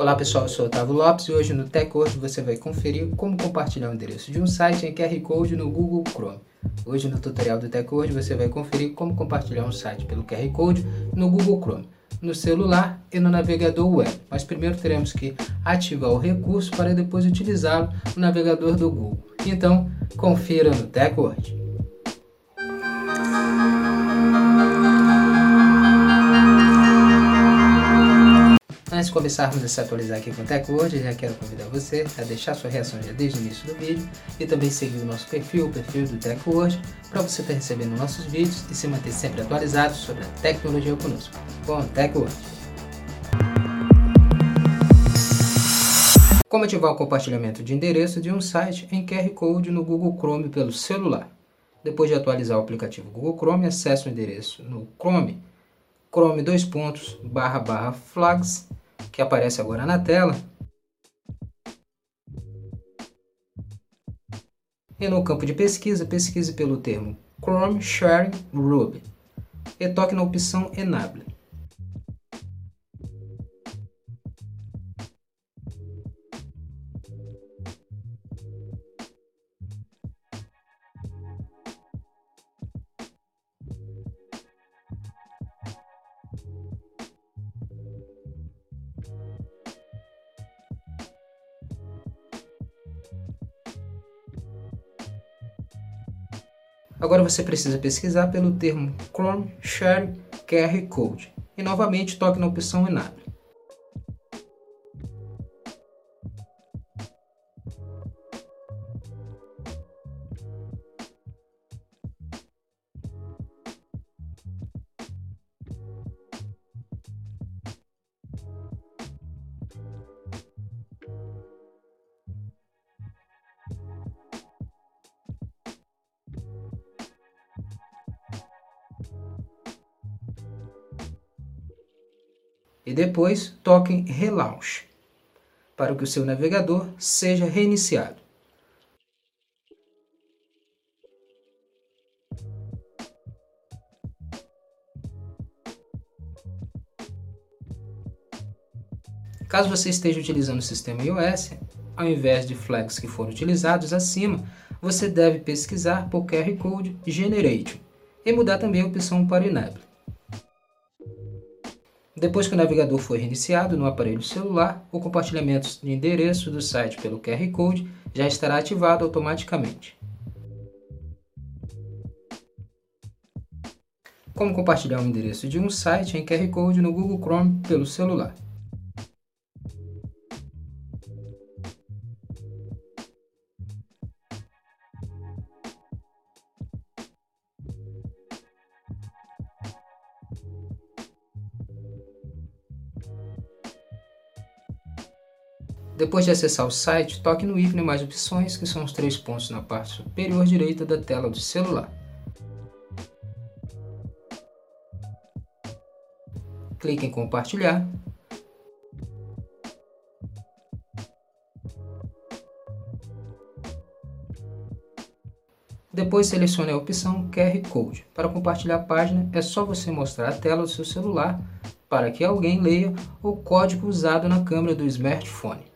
Olá pessoal, eu sou Otávio Lopes e hoje no TechWord você vai conferir como compartilhar o endereço de um site em QR Code no Google Chrome. Hoje no tutorial do TechWord você vai conferir como compartilhar um site pelo QR Code no Google Chrome, no celular e no navegador web. Mas primeiro teremos que ativar o recurso para depois utilizá-lo no navegador do Google. Então, confira no TechWord. Antes de começarmos a se atualizar aqui com o TechWord, já quero convidar você a deixar sua reação já desde o início do vídeo e também seguir o nosso perfil, o perfil do TechWord, para você estar recebendo nossos vídeos e se manter sempre atualizado sobre a tecnologia conosco. Bom, TechWord! Como ativar o compartilhamento de endereço de um site em QR Code no Google Chrome pelo celular. Depois de atualizar o aplicativo Google Chrome, acesse o endereço no Chrome, chrome dois pontos, barra, barra, flags, que aparece agora na tela. E no campo de pesquisa, pesquise pelo termo Chrome Sharing Ruby e toque na opção Enable. Agora você precisa pesquisar pelo termo Chrome Share QR Code e novamente toque na opção Enable. E depois toque em Relaunch, para que o seu navegador seja reiniciado. Caso você esteja utilizando o sistema iOS, ao invés de flags que foram utilizados acima, você deve pesquisar por QR Code Generation e mudar também a opção para Enable. Depois que o navegador for reiniciado no aparelho celular, o compartilhamento de endereço do site pelo QR Code já estará ativado automaticamente. Como compartilhar o endereço de um site em QR Code no Google Chrome pelo celular. Depois de acessar o site, toque no ícone mais opções, que são os três pontos na parte superior direita da tela do celular. Clique em compartilhar. Depois selecione a opção QR Code. Para compartilhar a página, é só você mostrar a tela do seu celular para que alguém leia o código usado na câmera do smartphone.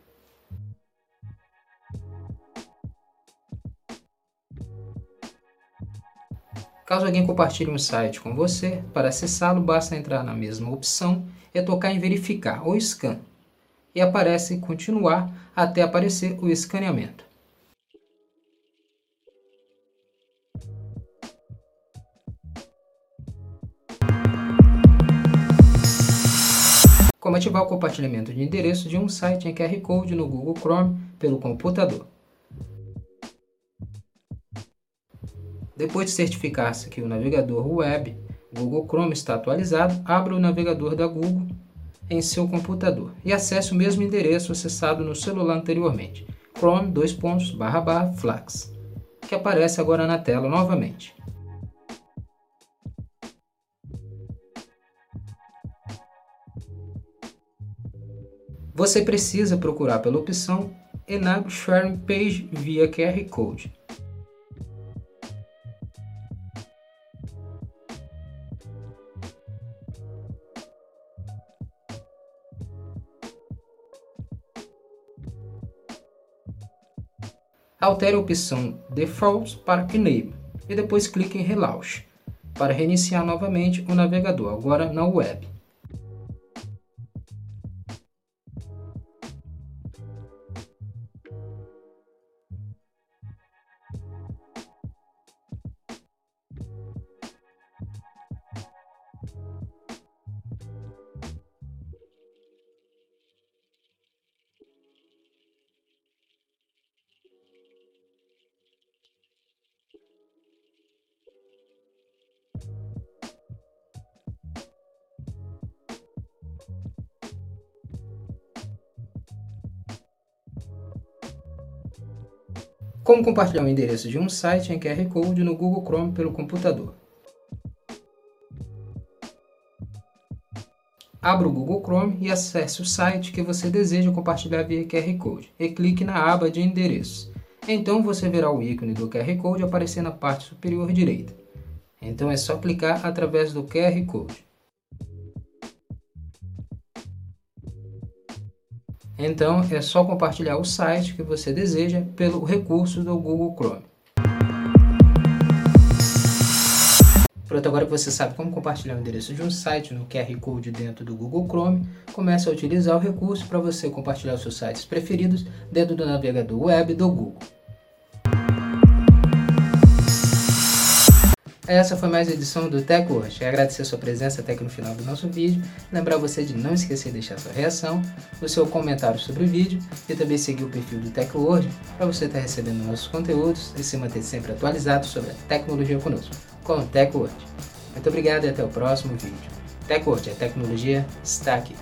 Caso alguém compartilhe um site com você, para acessá-lo basta entrar na mesma opção e tocar em verificar ou scan. E aparece continuar até aparecer o escaneamento. Como ativar o compartilhamento de endereço de um site em QR Code no Google Chrome pelo computador. Depois de certificar-se que o navegador web Google Chrome está atualizado, abra o navegador da Google em seu computador e acesse o mesmo endereço acessado no celular anteriormente, chrome flags, que aparece agora na tela novamente. Você precisa procurar pela opção Enable Sharing Page via QR Code Altere a opção Default para Enable e depois clique em Relaunch para reiniciar novamente o navegador, agora na web. Como compartilhar o endereço de um site em QR Code no Google Chrome pelo computador. Abra o Google Chrome e acesse o site que você deseja compartilhar via QR Code e clique na aba de endereços. Então você verá o ícone do QR Code aparecer na parte superior direita. Então é só clicar através do QR Code. Então é só compartilhar o site que você deseja pelo recurso do Google Chrome. Pronto, agora que você sabe como compartilhar o endereço de um site no QR Code dentro do Google Chrome, comece a utilizar o recurso para você compartilhar os seus sites preferidos dentro do navegador web do Google. Essa foi mais uma edição do Tech Hoje. Agradecer a sua presença até aqui no final do nosso vídeo. Lembrar você de não esquecer de deixar sua reação, o seu comentário sobre o vídeo e também seguir o perfil do Tech Hoje para você estar recebendo nossos conteúdos e se manter sempre atualizado sobre a tecnologia conosco, com o Tech Hoje. Muito obrigado e até o próximo vídeo. Tech Hoje, a tecnologia está aqui.